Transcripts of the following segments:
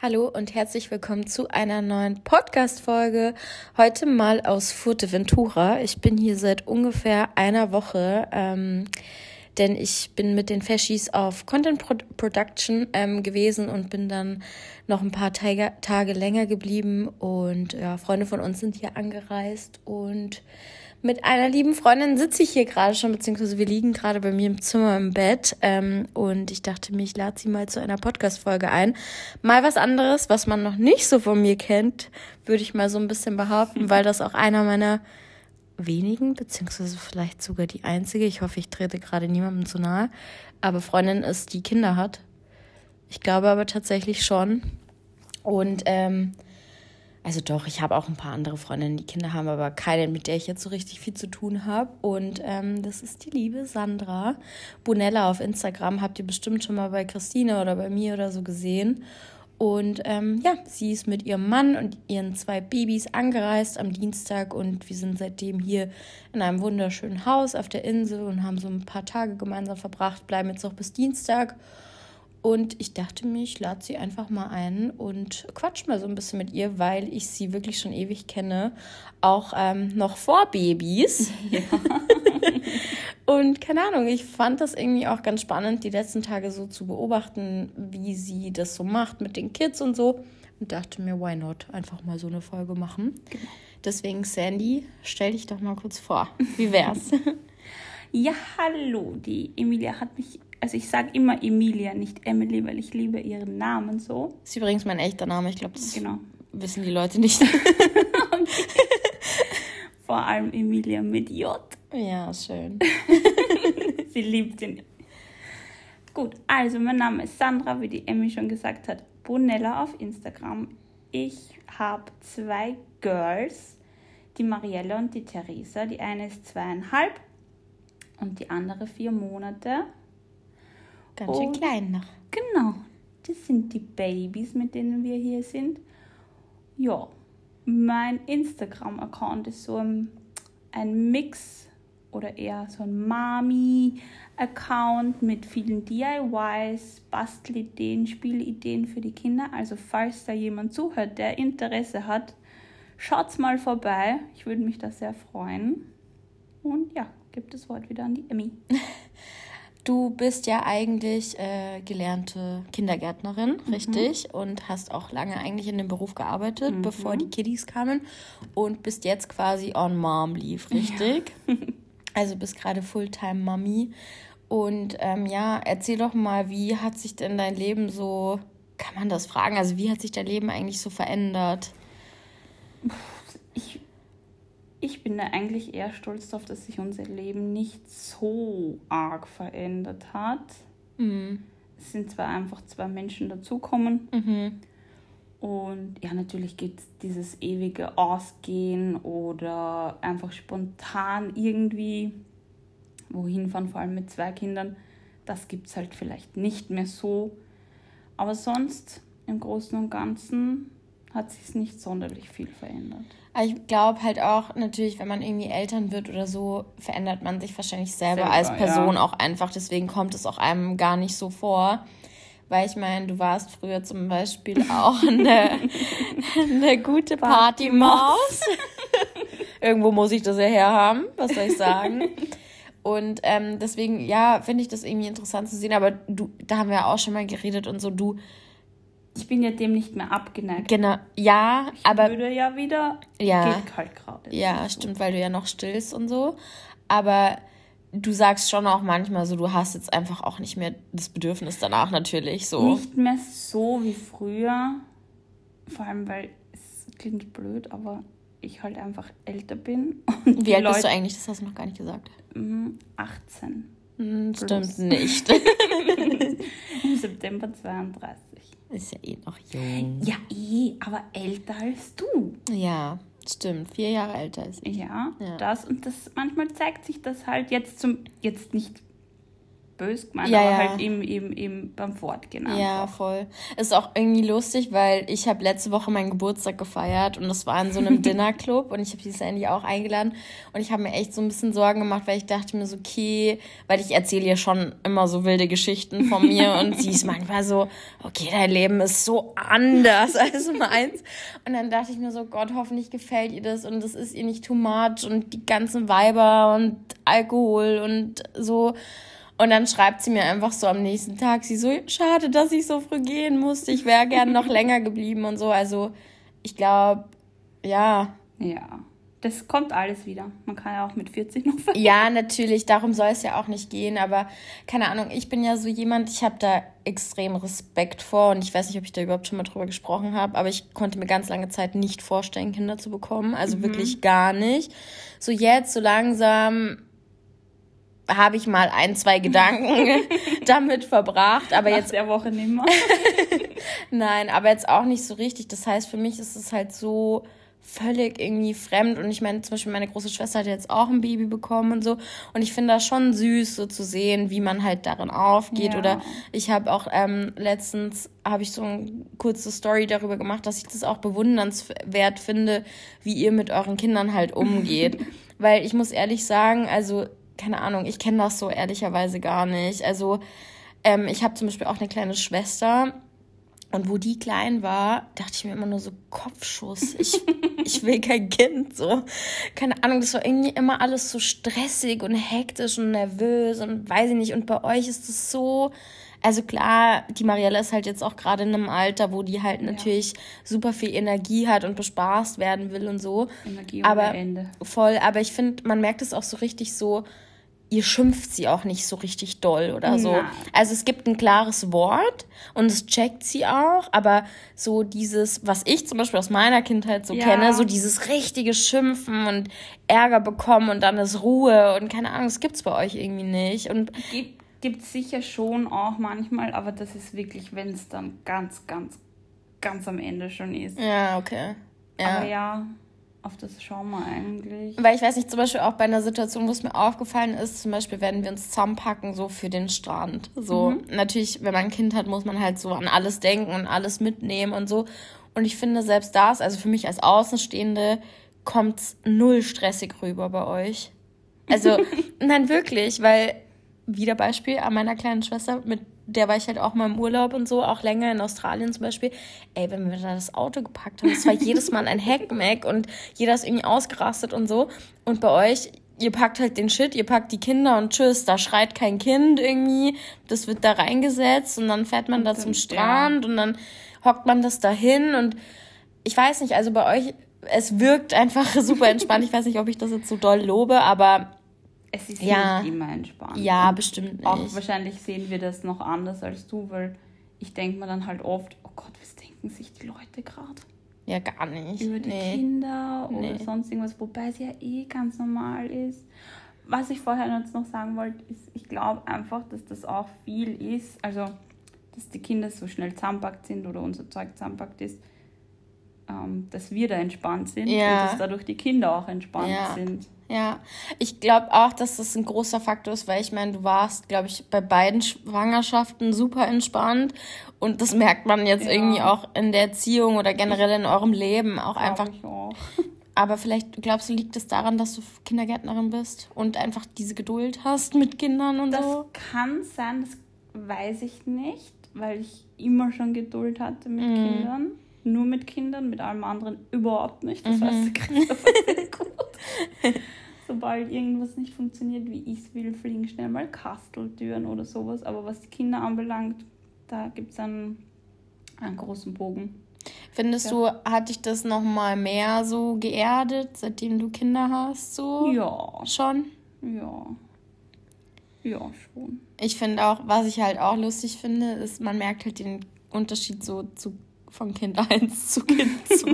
Hallo und herzlich willkommen zu einer neuen Podcast-Folge. Heute mal aus Fuerteventura. Ich bin hier seit ungefähr einer Woche, ähm, denn ich bin mit den Fashis auf Content Pro Production ähm, gewesen und bin dann noch ein paar Tage, Tage länger geblieben. Und ja, Freunde von uns sind hier angereist und mit einer lieben Freundin sitze ich hier gerade schon, beziehungsweise wir liegen gerade bei mir im Zimmer im Bett. Ähm, und ich dachte mir, ich lade sie mal zu einer Podcast-Folge ein. Mal was anderes, was man noch nicht so von mir kennt, würde ich mal so ein bisschen behaupten, weil das auch einer meiner wenigen, beziehungsweise vielleicht sogar die einzige, ich hoffe, ich trete gerade niemandem zu nahe, aber Freundin ist, die Kinder hat. Ich glaube aber tatsächlich schon. Und ähm, also doch, ich habe auch ein paar andere Freundinnen, die Kinder haben, aber keine, mit der ich jetzt so richtig viel zu tun habe. Und ähm, das ist die liebe Sandra Bonella auf Instagram. Habt ihr bestimmt schon mal bei Christine oder bei mir oder so gesehen. Und ähm, ja, sie ist mit ihrem Mann und ihren zwei Babys angereist am Dienstag und wir sind seitdem hier in einem wunderschönen Haus auf der Insel und haben so ein paar Tage gemeinsam verbracht, bleiben jetzt auch bis Dienstag. Und ich dachte mir, ich lade sie einfach mal ein und quatsch mal so ein bisschen mit ihr, weil ich sie wirklich schon ewig kenne. Auch ähm, noch vor Babys. Ja. und keine Ahnung, ich fand das irgendwie auch ganz spannend, die letzten Tage so zu beobachten, wie sie das so macht mit den Kids und so. Und dachte mir, why not? Einfach mal so eine Folge machen. Genau. Deswegen, Sandy, stell dich doch mal kurz vor. Wie wär's? ja, hallo. Die Emilia hat mich also ich sage immer Emilia, nicht Emily, weil ich liebe ihren Namen so. Ist übrigens mein echter Name, ich glaube, das genau. wissen die Leute nicht. Vor allem Emilia mit J. Ja, schön. Sie liebt ihn. Gut, also mein Name ist Sandra, wie die Emmy schon gesagt hat, Bonella auf Instagram. Ich habe zwei Girls, die Marielle und die Theresa. Die eine ist zweieinhalb und die andere vier Monate. Ganz schön klein noch. Genau, das sind die Babys, mit denen wir hier sind. Ja, mein Instagram-Account ist so ein, ein Mix oder eher so ein Mami-Account mit vielen DIYs, Bastelideen, Spielideen für die Kinder. Also falls da jemand zuhört, der Interesse hat, schaut's mal vorbei. Ich würde mich da sehr freuen. Und ja, gibt das Wort wieder an die Emmy. Du bist ja eigentlich äh, gelernte Kindergärtnerin, mhm. richtig? Und hast auch lange eigentlich in dem Beruf gearbeitet, mhm. bevor die Kiddies kamen. Und bist jetzt quasi on Mom Leave, richtig? Ja. also bist gerade Fulltime Mommy. Und ähm, ja, erzähl doch mal, wie hat sich denn dein Leben so, kann man das fragen? Also wie hat sich dein Leben eigentlich so verändert? Ich ich bin da eigentlich eher stolz darauf, dass sich unser Leben nicht so arg verändert hat. Mhm. Es sind zwar einfach zwei Menschen dazukommen. Mhm. Und ja, natürlich gibt es dieses ewige Ausgehen oder einfach spontan irgendwie wohin fahren, vor allem mit zwei Kindern. Das gibt es halt vielleicht nicht mehr so. Aber sonst im Großen und Ganzen hat sich nicht sonderlich viel verändert. Ich glaube halt auch, natürlich, wenn man irgendwie Eltern wird oder so, verändert man sich wahrscheinlich selber, selber als Person ja. auch einfach. Deswegen kommt es auch einem gar nicht so vor. Weil ich meine, du warst früher zum Beispiel auch eine, eine gute Partymaus. Irgendwo muss ich das ja herhaben, was soll ich sagen. Und ähm, deswegen, ja, finde ich das irgendwie interessant zu sehen. Aber du, da haben wir auch schon mal geredet und so, du ich bin ja dem nicht mehr abgeneigt. Genau, ja, ich aber. würde ja wieder. Ja. Geht kalt gerade. Ja, stimmt, weil du ja noch stillst und so. Aber du sagst schon auch manchmal so, du hast jetzt einfach auch nicht mehr das Bedürfnis danach natürlich so. Nicht mehr so wie früher. Vor allem, weil es klingt blöd, aber ich halt einfach älter bin. wie alt Leute, bist du eigentlich? Das hast du noch gar nicht gesagt. 18. Hm, stimmt nicht. Im September 32. Ist ja eh noch jung. Ja, eh, aber älter als du. Ja, stimmt. Vier Jahre älter als ich. Ja, ja, das und das manchmal zeigt sich das halt jetzt zum jetzt nicht böse gemeint, ja, aber ja. halt eben, eben, eben beim Fortgehen. Einfach. Ja, voll. Ist auch irgendwie lustig, weil ich habe letzte Woche meinen Geburtstag gefeiert und das war in so einem Dinnerclub und ich habe die Sandy auch eingeladen und ich habe mir echt so ein bisschen Sorgen gemacht, weil ich dachte mir so, okay, weil ich erzähle ihr schon immer so wilde Geschichten von mir und sie ist manchmal so, okay, dein Leben ist so anders als meins. Und dann dachte ich mir so, Gott, hoffentlich gefällt ihr das und das ist ihr nicht too much und die ganzen Weiber und Alkohol und so. Und dann schreibt sie mir einfach so am nächsten Tag, sie so, schade, dass ich so früh gehen musste. Ich wäre gern noch länger geblieben und so. Also ich glaube, ja. Ja, das kommt alles wieder. Man kann ja auch mit 40 noch verlieren. Ja, natürlich. Darum soll es ja auch nicht gehen. Aber keine Ahnung, ich bin ja so jemand, ich habe da extrem Respekt vor. Und ich weiß nicht, ob ich da überhaupt schon mal drüber gesprochen habe. Aber ich konnte mir ganz lange Zeit nicht vorstellen, Kinder zu bekommen. Also mhm. wirklich gar nicht. So jetzt, so langsam habe ich mal ein, zwei Gedanken damit verbracht, aber Nach jetzt der Woche nicht mehr. Nein, aber jetzt auch nicht so richtig. Das heißt, für mich ist es halt so völlig irgendwie fremd und ich meine zum Beispiel meine große Schwester hat jetzt auch ein Baby bekommen und so und ich finde das schon süß so zu sehen wie man halt darin aufgeht ja. oder ich habe auch ähm, letztens habe ich so eine kurze Story darüber gemacht dass ich das auch bewundernswert finde wie ihr mit euren Kindern halt umgeht weil ich muss ehrlich sagen also keine Ahnung, ich kenne das so ehrlicherweise gar nicht. Also ähm, ich habe zum Beispiel auch eine kleine Schwester und wo die klein war, dachte ich mir immer nur so Kopfschuss. Ich, ich will kein Kind. So. Keine Ahnung, das war irgendwie immer alles so stressig und hektisch und nervös und weiß ich nicht. Und bei euch ist es so, also klar, die Marielle ist halt jetzt auch gerade in einem Alter, wo die halt ja. natürlich super viel Energie hat und bespaßt werden will und so. Energie aber Ende. voll, aber ich finde, man merkt es auch so richtig so, ihr schimpft sie auch nicht so richtig doll oder so. Nein. Also es gibt ein klares Wort und es checkt sie auch, aber so dieses, was ich zum Beispiel aus meiner Kindheit so ja. kenne, so dieses richtige Schimpfen und Ärger bekommen und dann ist Ruhe und keine Ahnung, das gibt's bei euch irgendwie nicht. Und gibt gibt's sicher schon auch manchmal, aber das ist wirklich, wenn es dann ganz, ganz, ganz am Ende schon ist. Ja, okay. Ja. Aber ja, auf das schauen wir eigentlich. Weil ich weiß nicht, zum Beispiel auch bei einer Situation, wo es mir aufgefallen ist, zum Beispiel werden wir uns zusammenpacken, so für den Strand. So, mhm. natürlich, wenn man ein Kind hat, muss man halt so an alles denken und alles mitnehmen und so. Und ich finde, selbst das, also für mich als Außenstehende, kommt null stressig rüber bei euch. Also, nein, wirklich, weil, wieder Beispiel an meiner kleinen Schwester mit der war ich halt auch mal im Urlaub und so, auch länger in Australien zum Beispiel. Ey, wenn wir da das Auto gepackt haben, das war jedes Mal ein Hackmack und jeder ist irgendwie ausgerastet und so. Und bei euch, ihr packt halt den Shit, ihr packt die Kinder und tschüss, da schreit kein Kind irgendwie, das wird da reingesetzt und dann fährt man da zum Strand ja. und dann hockt man das dahin und ich weiß nicht, also bei euch, es wirkt einfach super entspannt. Ich weiß nicht, ob ich das jetzt so doll lobe, aber es ist ja. nicht immer entspannt. Ja, bestimmt nicht. Auch wahrscheinlich sehen wir das noch anders als du, weil ich denke mir dann halt oft, oh Gott, was denken sich die Leute gerade? Ja, gar nicht. Über die nee. Kinder oder nee. sonst irgendwas, wobei es ja eh ganz normal ist. Was ich vorher jetzt noch sagen wollte, ist, ich glaube einfach, dass das auch viel ist, also dass die Kinder so schnell zusammenpackt sind oder unser Zeug zusammenpackt ist, ähm, dass wir da entspannt sind ja. und dass dadurch die Kinder auch entspannt ja. sind. Ja, ich glaube auch, dass das ein großer Faktor ist, weil ich meine, du warst, glaube ich, bei beiden Schwangerschaften super entspannt und das merkt man jetzt ja. irgendwie auch in der Erziehung oder generell in eurem Leben auch einfach. Auch. Aber vielleicht glaubst du, liegt es daran, dass du Kindergärtnerin bist und einfach diese Geduld hast mit Kindern und das so? Das kann sein, das weiß ich nicht, weil ich immer schon Geduld hatte mit mm. Kindern. Nur mit Kindern, mit allem anderen überhaupt nicht. Das mhm. weiß der Christopher sehr gut. sobald irgendwas nicht funktioniert, wie ich es will, fliegen schnell mal Kasteltüren oder sowas. Aber was die Kinder anbelangt, da gibt es einen, einen großen Bogen. Findest ja. du, hat dich das nochmal mehr so geerdet, seitdem du Kinder hast? So? Ja. Schon? Ja. Ja, schon. Ich finde auch, was ich halt auch lustig finde, ist, man merkt halt den Unterschied so zu, von Kind 1 zu Kind 2.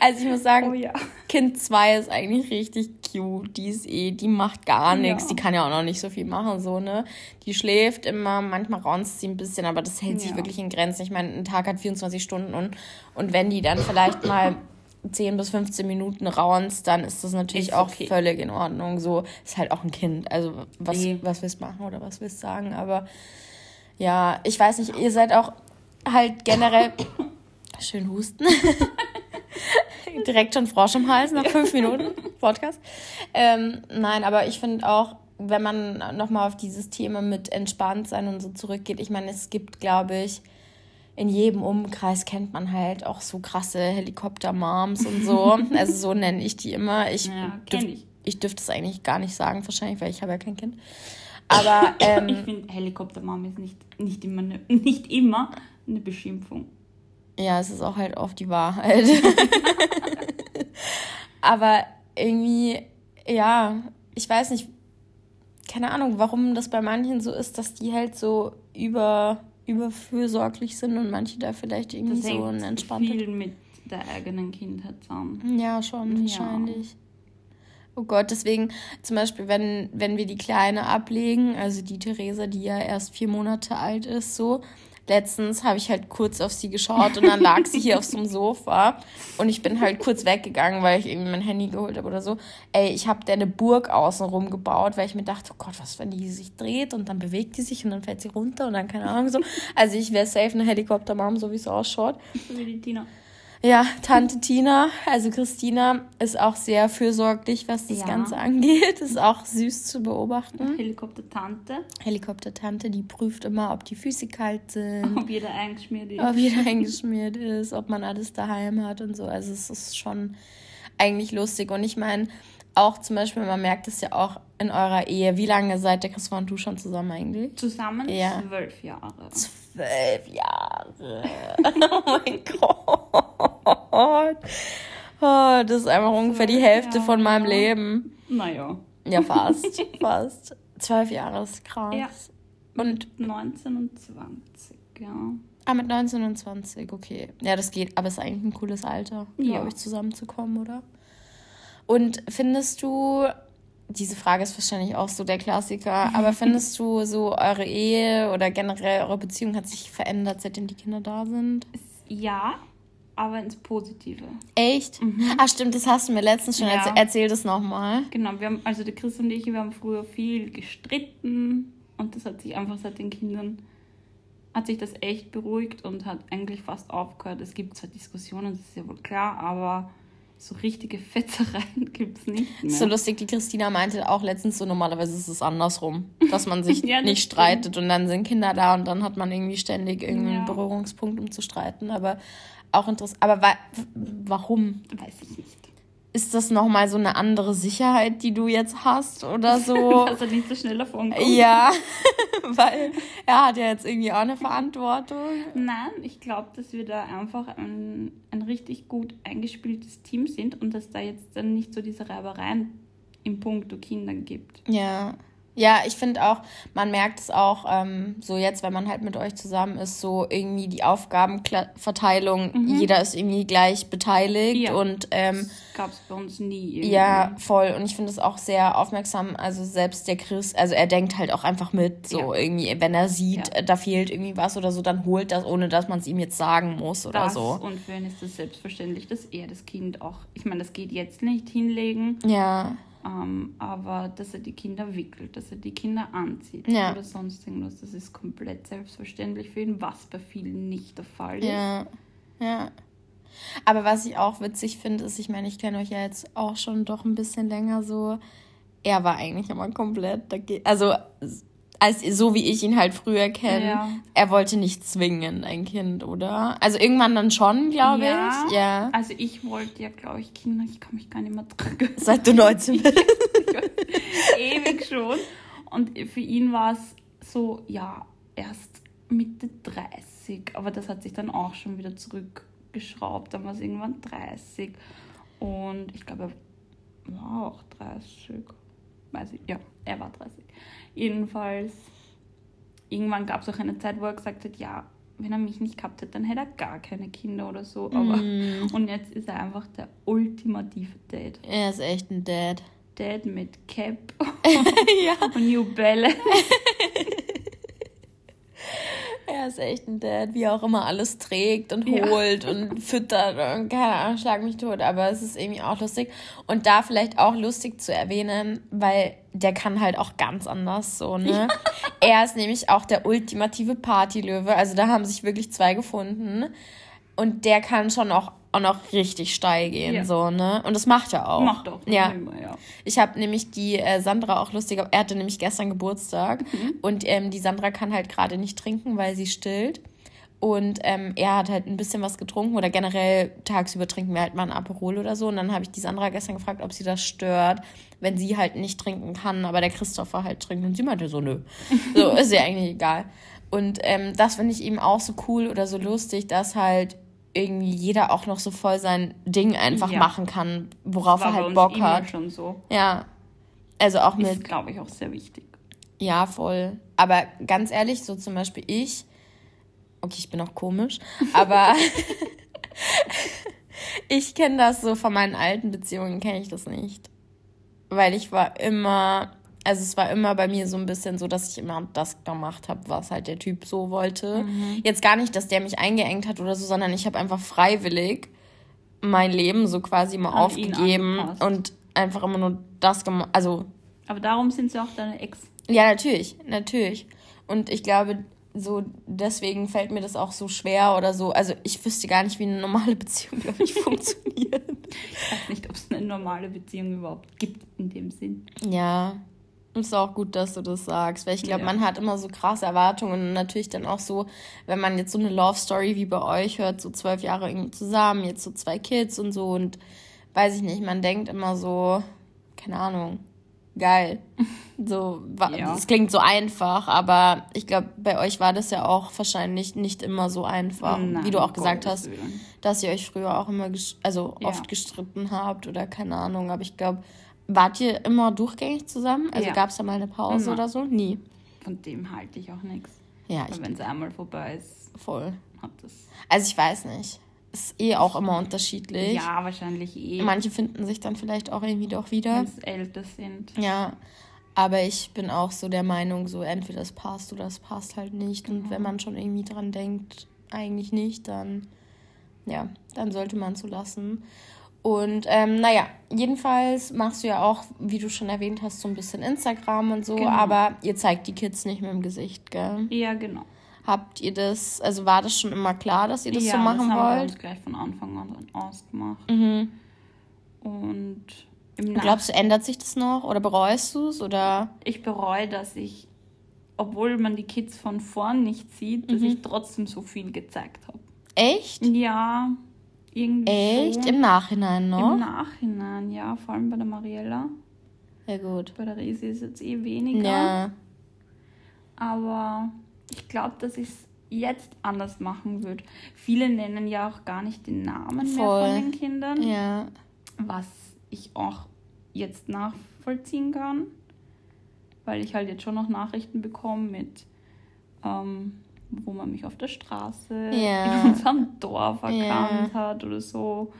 Also ich muss sagen, oh, ja. Kind 2 ist eigentlich richtig cute. Die ist eh, die macht gar nichts. Ja. Die kann ja auch noch nicht so viel machen, so, ne? Die schläft immer, manchmal raunzt sie ein bisschen, aber das hält sich wirklich in Grenzen. Ich meine, ein Tag hat 24 Stunden und, und wenn die dann vielleicht mal 10 bis 15 Minuten raunst, dann ist das natürlich ist auch okay. völlig in Ordnung. So ist halt auch ein Kind. Also was, nee. was willst du machen oder was willst du sagen? Aber ja, ich weiß nicht, ihr seid auch halt generell. Schön husten. Direkt schon Frosch im Hals nach fünf Minuten Podcast. Ähm, nein, aber ich finde auch, wenn man nochmal auf dieses Thema mit entspannt sein und so zurückgeht, ich meine, es gibt, glaube ich, in jedem Umkreis kennt man halt auch so krasse Helikopter-Moms und so. also so nenne ich die immer. Ich, ja, dürf, ich. ich dürfte es eigentlich gar nicht sagen, wahrscheinlich, weil ich habe ja kein Kind. Aber ähm, ich finde, Helikopter-Mom ist nicht, nicht, immer eine, nicht immer eine Beschimpfung. Ja, es ist auch halt oft die Wahrheit. Aber irgendwie, ja, ich weiß nicht, keine Ahnung, warum das bei manchen so ist, dass die halt so über überfürsorglich sind und manche da vielleicht irgendwie das so ein entspannter. viel mit der eigenen Kindheit zusammen. Ja, schon, wahrscheinlich. Ja. Oh Gott, deswegen zum Beispiel, wenn, wenn wir die Kleine ablegen, also die Theresa, die ja erst vier Monate alt ist, so, letztens habe ich halt kurz auf sie geschaut und dann lag sie hier auf so einem Sofa und ich bin halt kurz weggegangen, weil ich irgendwie mein Handy geholt habe oder so. Ey, ich habe der eine Burg außenrum gebaut, weil ich mir dachte, oh Gott, was, wenn die sich dreht und dann bewegt die sich und dann fällt sie runter und dann keine Ahnung so. Also ich wäre safe eine Helikoptermom, so wie es ausschaut. Wie die Tina. Ja, Tante Tina, also Christina, ist auch sehr fürsorglich, was das ja. Ganze angeht. Ist auch süß zu beobachten. Helikopter-Tante. Helikopter-Tante, die prüft immer, ob die Füße kalt sind. Ob jeder eingeschmiert ist. Ob jeder eingeschmiert ist, ob man alles daheim hat und so. Also es ist schon eigentlich lustig. Und ich meine, auch zum Beispiel, man merkt es ja auch in eurer Ehe. Wie lange seid der Christopher und du schon zusammen eigentlich? Zusammen ja. zwölf Jahre. Zwölf Jahre. oh mein Gott. Oh, das ist einfach ungefähr die Hälfte ja. von meinem Leben. Naja. Ja, fast. fast. Zwölf Jahre ist krass. Ja. Und 19 und 20, ja. Ah, mit 19 und 20, okay. Ja, das geht, aber es ist eigentlich ein cooles Alter, ja. glaube ich, zusammenzukommen, oder? Und findest du, diese Frage ist wahrscheinlich auch so der Klassiker, aber findest du so eure Ehe oder generell eure Beziehung hat sich verändert, seitdem die Kinder da sind? Ja, aber ins Positive. Echt? Mhm. Ach stimmt, das hast du mir letztens schon ja. erzählt. Erzähl das nochmal. Genau, wir haben, also der Chris und ich, wir haben früher viel gestritten und das hat sich einfach seit den Kindern, hat sich das echt beruhigt und hat eigentlich fast aufgehört. Es gibt zwar Diskussionen, das ist ja wohl klar, aber so richtige Fetzereien gibt es nicht mehr. So lustig, die Christina meinte auch letztens so, normalerweise ist es andersrum, dass man sich ja, nicht streitet und dann sind Kinder da und dann hat man irgendwie ständig irgendeinen ja. Berührungspunkt, um zu streiten. Aber auch interessant. Aber wa warum? Weiß ich nicht ist das nochmal so eine andere Sicherheit, die du jetzt hast oder so? Dass er nicht so schnell davon kommt. Ja, weil er hat ja jetzt irgendwie auch eine Verantwortung. Nein, ich glaube, dass wir da einfach ein, ein richtig gut eingespieltes Team sind und dass da jetzt dann nicht so diese Reibereien im Punkt Kindern gibt. Ja. Ja, ich finde auch, man merkt es auch ähm, so jetzt, wenn man halt mit euch zusammen ist, so irgendwie die Aufgabenverteilung, mhm. jeder ist irgendwie gleich beteiligt ja. und ähm, gab es bei uns nie. Irgendwie. Ja, voll. Und ich finde es auch sehr aufmerksam. Also selbst der Chris, also er denkt halt auch einfach mit, so ja. irgendwie, wenn er sieht, ja. da fehlt irgendwie was oder so, dann holt das, ohne dass man es ihm jetzt sagen muss oder das, so. Und für ihn ist es selbstverständlich, dass er das Kind auch, ich meine, das geht jetzt nicht hinlegen. Ja. Ähm, aber dass er die Kinder wickelt, dass er die Kinder anzieht ja. oder sonst irgendwas, das ist komplett selbstverständlich für ihn, was bei vielen nicht der Fall ist. Ja, ja. Aber was ich auch witzig finde, ist, ich meine, ich kenne euch ja jetzt auch schon doch ein bisschen länger so. Er war eigentlich immer komplett dagegen. Also als so wie ich ihn halt früher kenne, ja. er wollte nicht zwingen, ein Kind, oder? Also irgendwann dann schon, glaube ja. ich. Ja. Also ich wollte ja, glaube ich, Kinder, ich kann mich gar nicht mehr dran Seit du 19 bist. Ewig schon. Und für ihn war es so, ja, erst Mitte 30. Aber das hat sich dann auch schon wieder zurückgeschraubt. Dann war es irgendwann 30. Und ich glaube, er war auch 30. Weiß ich, ja, er war 30. Jedenfalls, irgendwann gab es auch eine Zeit, wo er gesagt hat, ja, wenn er mich nicht gehabt hätte, dann hätte er gar keine Kinder oder so. Aber, mm. Und jetzt ist er einfach der ultimative Dad. Er ist echt ein Dad. Dad mit Cap ja. und New Bälle. er ist echt ein Dad, wie er auch immer alles trägt und holt ja. und füttert und keine Ahnung, schlag mich tot. Aber es ist irgendwie auch lustig. Und da vielleicht auch lustig zu erwähnen, weil der kann halt auch ganz anders so, ne? Ja. Er ist nämlich auch der ultimative Partylöwe. Also da haben sich wirklich zwei gefunden. Und der kann schon auch auch noch richtig steil gehen, ja. so, ne? Und das macht er auch. Macht auch. Ja. Immer, ja. Ich habe nämlich die äh, Sandra auch lustig, er hatte nämlich gestern Geburtstag mhm. und ähm, die Sandra kann halt gerade nicht trinken, weil sie stillt. Und ähm, er hat halt ein bisschen was getrunken oder generell tagsüber trinken wir halt mal ein Aperol oder so. Und dann habe ich die Sandra gestern gefragt, ob sie das stört, wenn sie halt nicht trinken kann, aber der Christopher halt trinkt. Und sie meinte so, nö. So, ist ja eigentlich egal. Und ähm, das finde ich eben auch so cool oder so lustig, dass halt irgendwie jeder auch noch so voll sein Ding einfach ja. machen kann, worauf er halt Bock hat. schon so. Ja. Also auch mit. Ist, glaube ich, auch sehr wichtig. Ja, voll. Aber ganz ehrlich, so zum Beispiel ich, okay, ich bin auch komisch, aber ich kenne das so von meinen alten Beziehungen, kenne ich das nicht. Weil ich war immer also es war immer bei mir so ein bisschen so, dass ich immer das gemacht habe, was halt der Typ so wollte. Mhm. Jetzt gar nicht, dass der mich eingeengt hat oder so, sondern ich habe einfach freiwillig mein Leben so quasi immer An aufgegeben und einfach immer nur das gemacht. Also. Aber darum sind sie auch deine Ex. Ja, natürlich, natürlich. Und ich glaube, so deswegen fällt mir das auch so schwer oder so. Also ich wüsste gar nicht, wie eine normale Beziehung, glaube ich, funktioniert. Ich weiß nicht, ob es eine normale Beziehung überhaupt gibt in dem Sinn. Ja, ist auch gut, dass du das sagst, weil ich glaube, ja. man hat immer so krasse Erwartungen und natürlich dann auch so, wenn man jetzt so eine Love Story wie bei euch hört, so zwölf Jahre irgendwie zusammen, jetzt so zwei Kids und so und weiß ich nicht, man denkt immer so, keine Ahnung, geil. So, ja. das klingt so einfach, aber ich glaube, bei euch war das ja auch wahrscheinlich nicht immer so einfach, Nein, wie du auch gesagt hast, dass ihr euch früher auch immer, also oft ja. gestritten habt oder keine Ahnung, aber ich glaube, Wart ihr immer durchgängig zusammen? Also ja. gab es da mal eine Pause immer. oder so? Nie. Von dem halte ich auch nichts. Ja. Weil wenn es einmal vorbei ist, voll. Hat das. Also ich weiß nicht. Ist eh auch immer unterschiedlich. Ja, wahrscheinlich eh. Manche finden sich dann vielleicht auch irgendwie doch wieder. Wenn es älter sind. Ja. Aber ich bin auch so der Meinung, so entweder es passt oder es passt halt nicht. Genau. Und wenn man schon irgendwie dran denkt, eigentlich nicht, dann ja, dann sollte man es so lassen. Und ähm, naja, jedenfalls machst du ja auch, wie du schon erwähnt hast, so ein bisschen Instagram und so, genau. aber ihr zeigt die Kids nicht mit dem Gesicht, gell? Ja, genau. Habt ihr das, also war das schon immer klar, dass ihr das ja, so machen das haben wollt? Wir uns gleich von Anfang an ausgemacht. Mhm. Und im Nach Glaubst du, ändert sich das noch oder bereust du es? Ich bereue, dass ich, obwohl man die Kids von vorn nicht sieht, dass mhm. ich trotzdem so viel gezeigt habe. Echt? Ja, irgendwie Echt? So. Im Nachhinein noch? Im Nachhinein, ja. Vor allem bei der Mariella. Ja, gut. Bei der Resi ist jetzt eh weniger. Ja. Aber ich glaube, dass ich es jetzt anders machen würde. Viele nennen ja auch gar nicht den Namen Voll. mehr von den Kindern. Ja. Was ich auch jetzt nachvollziehen kann. Weil ich halt jetzt schon noch Nachrichten bekomme mit ähm, wo man mich auf der Straße ja. in unserem Dorf erkannt ja. hat oder so.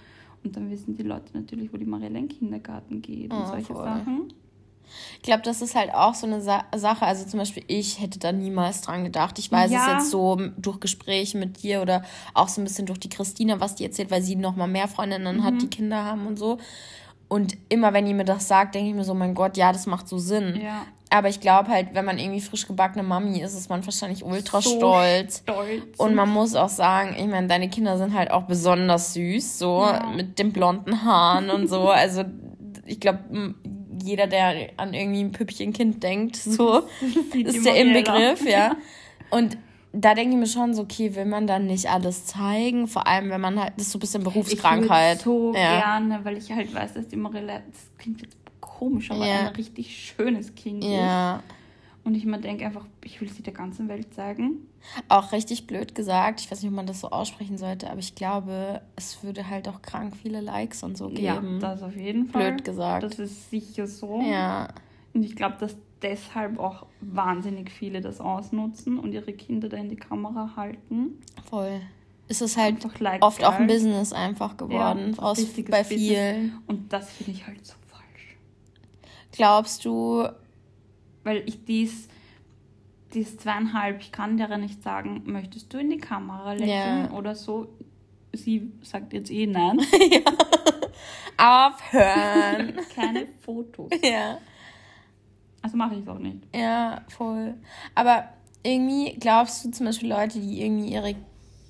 Und dann wissen die Leute natürlich, wo die Marielle in den Kindergarten geht und oh, solche voll. Sachen. Ich glaube, das ist halt auch so eine Sa Sache. Also zum Beispiel, ich hätte da niemals dran gedacht. Ich weiß ja. es jetzt so durch Gespräche mit dir oder auch so ein bisschen durch die Christina, was die erzählt, weil sie noch mal mehr Freundinnen mhm. hat, die Kinder haben und so. Und immer wenn ihr mir das sagt, denke ich mir so, mein Gott, ja, das macht so Sinn. Ja. Aber ich glaube halt, wenn man irgendwie frisch gebackene Mami ist, ist man wahrscheinlich ultra so stolz. stolz. Und man muss auch sagen, ich meine, deine Kinder sind halt auch besonders süß, so ja. mit den blonden Haaren und so. Also ich glaube, jeder, der an irgendwie ein Püppchenkind denkt, so ist der im Begriff, ja. Und da denke ich mir schon so, okay, will man dann nicht alles zeigen? Vor allem, wenn man halt, das ist so ein bisschen Berufskrankheit. Ich so ja. gerne, weil ich halt weiß, dass die Marille, das klingt jetzt komisch, aber ja. ein richtig schönes Kind ja. ist. Und ich mir denke einfach, ich will sie der ganzen Welt zeigen. Auch richtig blöd gesagt, ich weiß nicht, ob man das so aussprechen sollte, aber ich glaube, es würde halt auch krank viele Likes und so geben. Ja, das auf jeden Fall. Blöd gesagt. Das ist sicher so. Ja. Und ich glaube, dass deshalb auch wahnsinnig viele das ausnutzen und ihre Kinder da in die Kamera halten. Voll. Es ist halt like oft auch ein Business einfach geworden ja, aus, bei vielen. Und das finde ich halt so Glaubst du? Weil ich dies, die ist zweieinhalb, ich kann dir nicht sagen, möchtest du in die Kamera lächeln ja. oder so. Sie sagt jetzt eh nein. ja. Aufhören. Keine Fotos. Ja. Also mache ich es auch nicht. Ja, voll. Aber irgendwie glaubst du zum Beispiel Leute, die irgendwie ihre.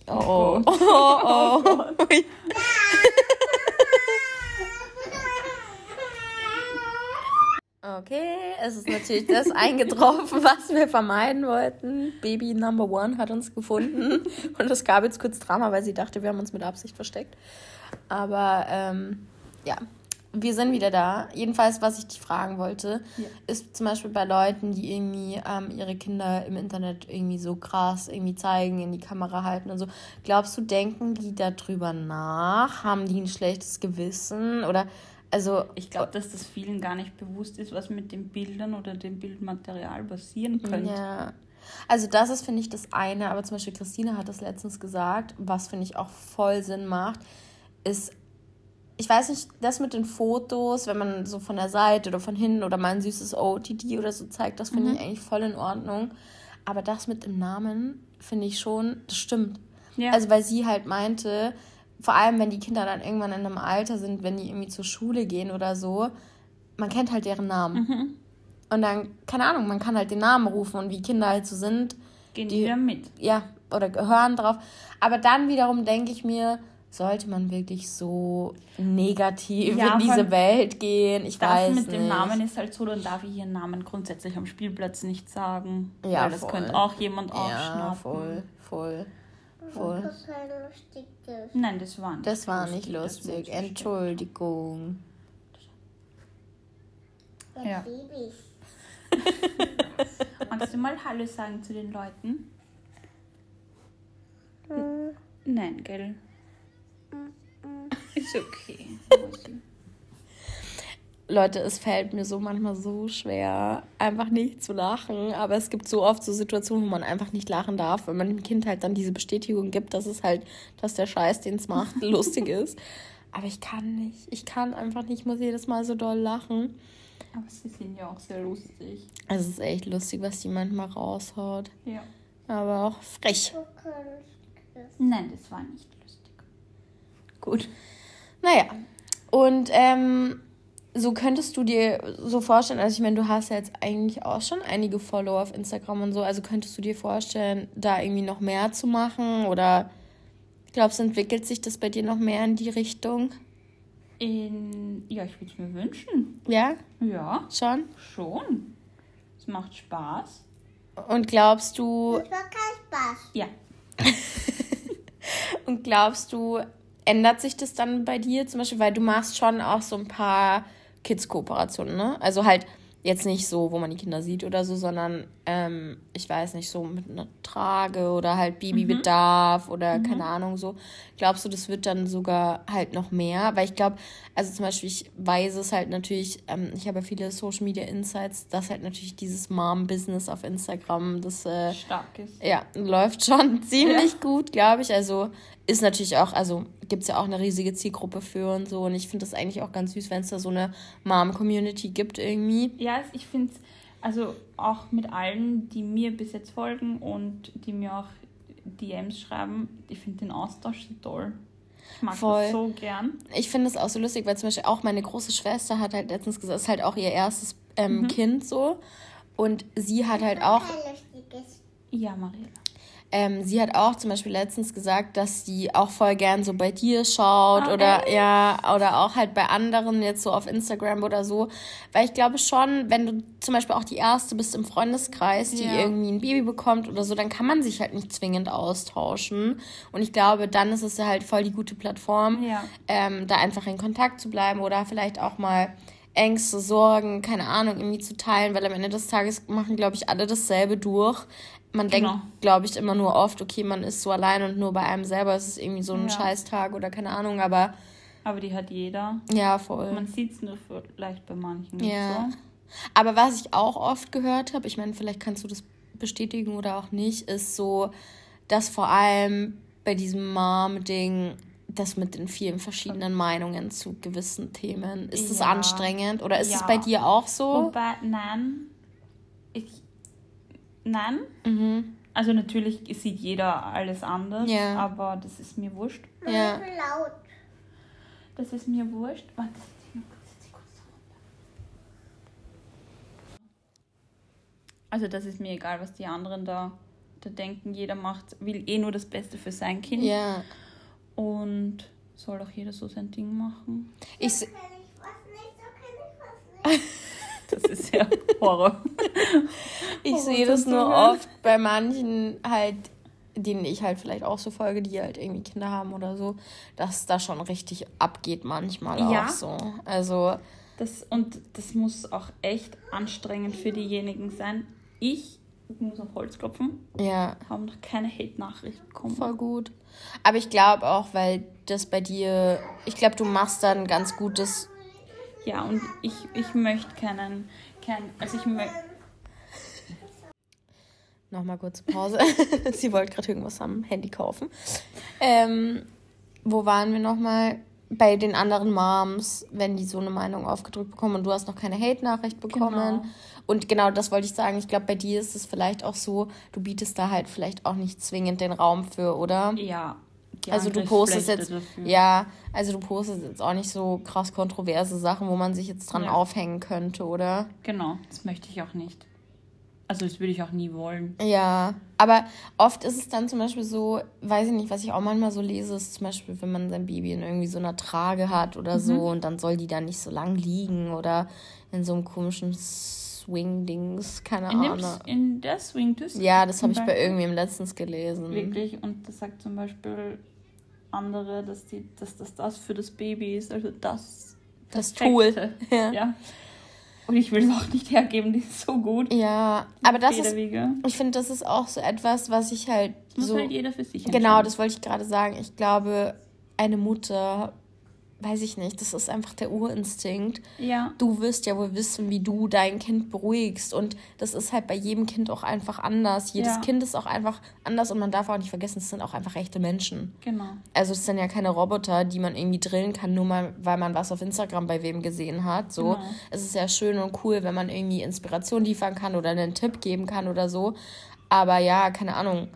Oh, oh, oh. oh, oh. Okay, es ist natürlich das eingetroffen, was wir vermeiden wollten. Baby Number One hat uns gefunden. Und es gab jetzt kurz Drama, weil sie dachte, wir haben uns mit Absicht versteckt. Aber ähm, ja, wir sind wieder da. Jedenfalls, was ich dich fragen wollte, ja. ist zum Beispiel bei Leuten, die irgendwie ähm, ihre Kinder im Internet irgendwie so krass irgendwie zeigen, in die Kamera halten und so. Glaubst du, denken die darüber nach? Haben die ein schlechtes Gewissen? Oder also. Ich glaube, dass das vielen gar nicht bewusst ist, was mit den Bildern oder dem Bildmaterial passieren könnte. Ja. Also das ist, finde ich, das eine, aber zum Beispiel Christine hat das letztens gesagt, was finde ich auch voll Sinn macht, ist ich weiß nicht, das mit den Fotos, wenn man so von der Seite oder von hinten oder mal ein süßes OTD oder so zeigt, das finde mhm. ich eigentlich voll in Ordnung. Aber das mit dem Namen finde ich schon, das stimmt. Ja. Also, weil sie halt meinte, vor allem wenn die Kinder dann irgendwann in einem Alter sind, wenn die irgendwie zur Schule gehen oder so, man kennt halt deren Namen. Mhm. Und dann, keine Ahnung, man kann halt den Namen rufen und wie Kinder halt so sind. Gehen die wieder mit. Ja, oder hören drauf. Aber dann wiederum denke ich mir, sollte man wirklich so negativ ja, in diese Welt gehen? Ich das weiß mit nicht. dem Namen ist halt so, dann darf ich ihren Namen grundsätzlich am Spielplatz nicht sagen. Ja, weil das voll. könnte auch jemand aufschnappen. Ja, voll, voll. Voll. Das Nein, das war nicht Das war lustig, nicht lustig. Entschuldigung. Ja. Magst du mal Hallo sagen zu den Leuten? Hm. Nein, gell? Ist okay. Leute, es fällt mir so manchmal so schwer, einfach nicht zu lachen. Aber es gibt so oft so Situationen, wo man einfach nicht lachen darf, wenn man dem Kind halt dann diese Bestätigung gibt, dass es halt, dass der Scheiß, den es macht, lustig ist. Aber ich kann nicht. Ich kann einfach nicht. Ich muss jedes Mal so doll lachen. Aber sie sind ja auch sehr lustig. Es ist echt lustig, was die manchmal raushaut. Ja. Aber auch frech. Nein, das war nicht Gut. Naja. Und ähm, so könntest du dir so vorstellen, also ich meine, du hast ja jetzt eigentlich auch schon einige Follower auf Instagram und so, also könntest du dir vorstellen, da irgendwie noch mehr zu machen oder glaubst du, entwickelt sich das bei dir noch mehr in die Richtung? In, ja, ich würde es mir wünschen. Ja? Ja. Schon? Schon. Es macht Spaß. Und glaubst du. Es macht keinen Spaß. Ja. und glaubst du, ändert sich das dann bei dir zum Beispiel, weil du machst schon auch so ein paar Kids-Kooperationen, ne? Also halt jetzt nicht so, wo man die Kinder sieht oder so, sondern ähm, ich weiß nicht, so mit einer Trage oder halt Babybedarf mhm. oder mhm. keine Ahnung so. Glaubst du, das wird dann sogar halt noch mehr? Weil ich glaube, also zum Beispiel, ich weiß es halt natürlich, ähm, ich habe ja viele Social Media Insights, dass halt natürlich dieses Mom-Business auf Instagram, das äh, stark ist. Ja, läuft schon ziemlich ja. gut, glaube ich. Also ist natürlich auch, also gibt es ja auch eine riesige Zielgruppe für und so. Und ich finde das eigentlich auch ganz süß, wenn es da so eine Mom-Community gibt irgendwie. Ja, ich finde es, also auch mit allen, die mir bis jetzt folgen und die mir auch DMs schreiben, ich finde den Austausch so toll. Ich mag Voll. das so gern. Ich finde es auch so lustig, weil zum Beispiel auch meine große Schwester hat halt letztens gesagt, es ist halt auch ihr erstes ähm, mhm. Kind so. Und sie hat halt auch. Ja, Mariela. Ähm, sie hat auch zum Beispiel letztens gesagt, dass sie auch voll gern so bei dir schaut okay. oder ja, oder auch halt bei anderen jetzt so auf Instagram oder so. Weil ich glaube schon, wenn du zum Beispiel auch die erste bist im Freundeskreis, die ja. irgendwie ein Baby bekommt oder so, dann kann man sich halt nicht zwingend austauschen. Und ich glaube, dann ist es halt voll die gute Plattform, ja. ähm, da einfach in Kontakt zu bleiben oder vielleicht auch mal Ängste, Sorgen, keine Ahnung, irgendwie zu teilen, weil am Ende des Tages machen, glaube ich, alle dasselbe durch man genau. denkt, glaube ich, immer nur oft, okay, man ist so allein und nur bei einem selber ist es irgendwie so ein ja. Scheißtag oder keine Ahnung, aber. Aber die hat jeder. Ja, voll. Man sieht es nur vielleicht bei manchen. Ja. So. Aber was ich auch oft gehört habe, ich meine, vielleicht kannst du das bestätigen oder auch nicht, ist so, dass vor allem bei diesem Mom-Ding das mit den vielen verschiedenen Meinungen zu gewissen Themen. Ist es ja. anstrengend oder ist es ja. bei dir auch so? Wobei, nein, ich, Nein. Mhm. Also natürlich sieht jeder alles anders, ja. aber das ist mir wurscht. Ja. Laut. Das ist mir wurscht. Warte, Also das ist mir egal, was die anderen da, da denken. Jeder macht, will eh nur das Beste für sein Kind. Ja. Und soll auch jeder so sein Ding machen. Ich, so das ist ja Horror. ich Horror sehe das nur oft bei manchen halt, denen ich halt vielleicht auch so folge, die halt irgendwie Kinder haben oder so, dass da schon richtig abgeht manchmal ja. auch so. Also das und das muss auch echt anstrengend für diejenigen sein, ich, ich muss auf Holz klopfen, ja. haben noch keine Hate-Nachricht bekommen. Voll gut. Aber ich glaube auch, weil das bei dir, ich glaube, du machst dann ganz gutes. Ja, und ich, ich möchte keinen, keinen, also ich möchte. Nochmal kurze Pause. Sie wollte gerade irgendwas am Handy kaufen. Ähm, wo waren wir nochmal? Bei den anderen Moms, wenn die so eine Meinung aufgedrückt bekommen und du hast noch keine Hate-Nachricht bekommen. Genau. Und genau das wollte ich sagen. Ich glaube, bei dir ist es vielleicht auch so, du bietest da halt vielleicht auch nicht zwingend den Raum für, oder? Ja. Also du postest jetzt, dafür. ja, also du postest jetzt auch nicht so krass kontroverse Sachen, wo man sich jetzt dran ja. aufhängen könnte, oder? Genau, das möchte ich auch nicht. Also das würde ich auch nie wollen. Ja, aber oft ist es dann zum Beispiel so, weiß ich nicht, was ich auch manchmal so lese, ist zum Beispiel, wenn man sein Baby in irgendwie so einer Trage hat oder mhm. so und dann soll die da nicht so lang liegen oder in so einem komischen Swing-Dings, keine in Ahnung. Dem, in der swing Ja, das habe ich bei irgendwem letztens gelesen. Wirklich, und das sagt zum Beispiel andere, dass, die, dass das das für das Baby ist, also das, das, das Tool. Ja. ja. Und ich will es auch nicht hergeben, die ist so gut. Ja, aber das ist, ich finde, das ist auch so etwas, was ich halt Muss so... halt jeder für sich Genau, das wollte ich gerade sagen. Ich glaube, eine Mutter weiß ich nicht, das ist einfach der Urinstinkt. Ja. Du wirst ja wohl wissen, wie du dein Kind beruhigst. Und das ist halt bei jedem Kind auch einfach anders. Jedes ja. Kind ist auch einfach anders und man darf auch nicht vergessen, es sind auch einfach echte Menschen. Genau. Also es sind ja keine Roboter, die man irgendwie drillen kann, nur mal, weil man was auf Instagram bei wem gesehen hat. So. Genau. Es ist ja schön und cool, wenn man irgendwie Inspiration liefern kann oder einen Tipp geben kann oder so. Aber ja, keine Ahnung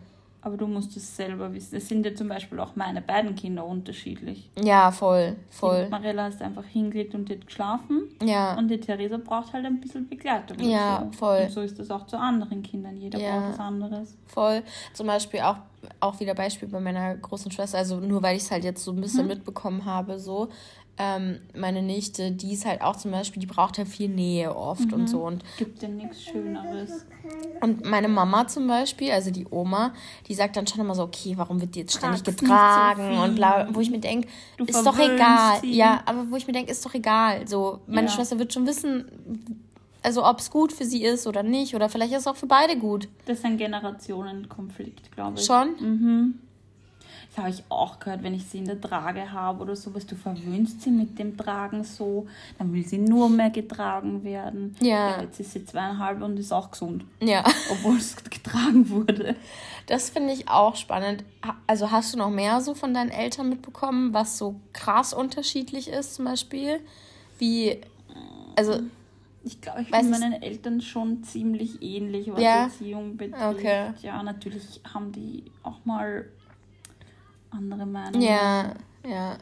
aber du musst es selber wissen. Es sind ja zum Beispiel auch meine beiden Kinder unterschiedlich. Ja, voll, voll. Die Marella ist einfach hingelegt und hat geschlafen. Ja. Und die Theresa braucht halt ein bisschen Begleitung. Ja, so. voll. Und so ist das auch zu anderen Kindern. Jeder ja. braucht was anderes. Voll. Zum Beispiel auch, auch wieder Beispiel bei meiner großen Schwester. Also nur weil ich es halt jetzt so ein bisschen hm. mitbekommen habe, so ähm, meine Nichte, die ist halt auch zum Beispiel, die braucht halt viel Nähe oft mhm. und so. Und Gibt ja nichts Schöneres. Und meine Mama zum Beispiel, also die Oma, die sagt dann schon immer so, okay, warum wird die jetzt ständig Trag's getragen so und bla, wo ich mir denke, ist doch egal. Sie. Ja, aber wo ich mir denke, ist doch egal. So, meine ja. Schwester wird schon wissen, also ob es gut für sie ist oder nicht, oder vielleicht ist es auch für beide gut. Das ist ein Generationenkonflikt, glaube ich. Schon? Mhm. Das habe ich auch gehört, wenn ich sie in der Trage habe oder sowas. Du verwöhnst sie mit dem Tragen so, dann will sie nur mehr getragen werden. Ja. ja jetzt ist sie zweieinhalb und ist auch gesund. Ja. Obwohl es getragen wurde. Das finde ich auch spannend. Also hast du noch mehr so von deinen Eltern mitbekommen, was so krass unterschiedlich ist zum Beispiel? Wie, also... Ich glaube, ich bin meinen Eltern schon ziemlich ähnlich, was ja? Erziehung betrifft. Okay. Ja, natürlich haben die auch mal andere Meinungen. Ja, ja.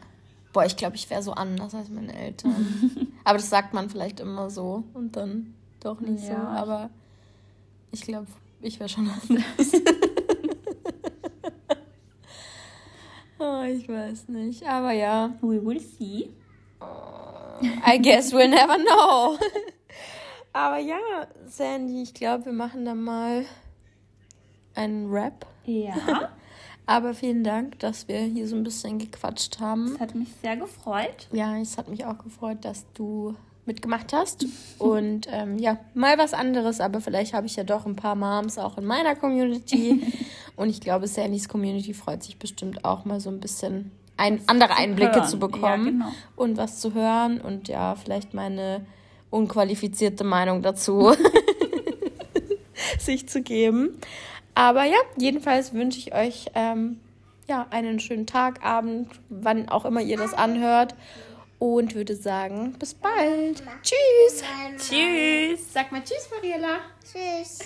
Boah, ich glaube, ich wäre so anders als meine Eltern. aber das sagt man vielleicht immer so und dann doch nicht ja. so. Aber ich glaube, ich wäre schon anders. oh, ich weiß nicht. Aber ja. We will see. I guess we'll never know. aber ja, Sandy, ich glaube, wir machen dann mal einen Rap. Ja. Aber vielen Dank, dass wir hier so ein bisschen gequatscht haben. Es hat mich sehr gefreut. Ja, es hat mich auch gefreut, dass du mitgemacht hast. Und ähm, ja, mal was anderes, aber vielleicht habe ich ja doch ein paar Moms auch in meiner Community. Und ich glaube, Sandys Community freut sich bestimmt auch mal so ein bisschen ein, andere Einblicke hören. zu bekommen ja, genau. und was zu hören und ja, vielleicht meine unqualifizierte Meinung dazu sich zu geben. Aber ja, jedenfalls wünsche ich euch ähm, ja, einen schönen Tag, Abend, wann auch immer ihr das anhört. Und würde sagen, bis bald. Tschüss. Tschüss. Sag mal Tschüss, Mariella. Tschüss.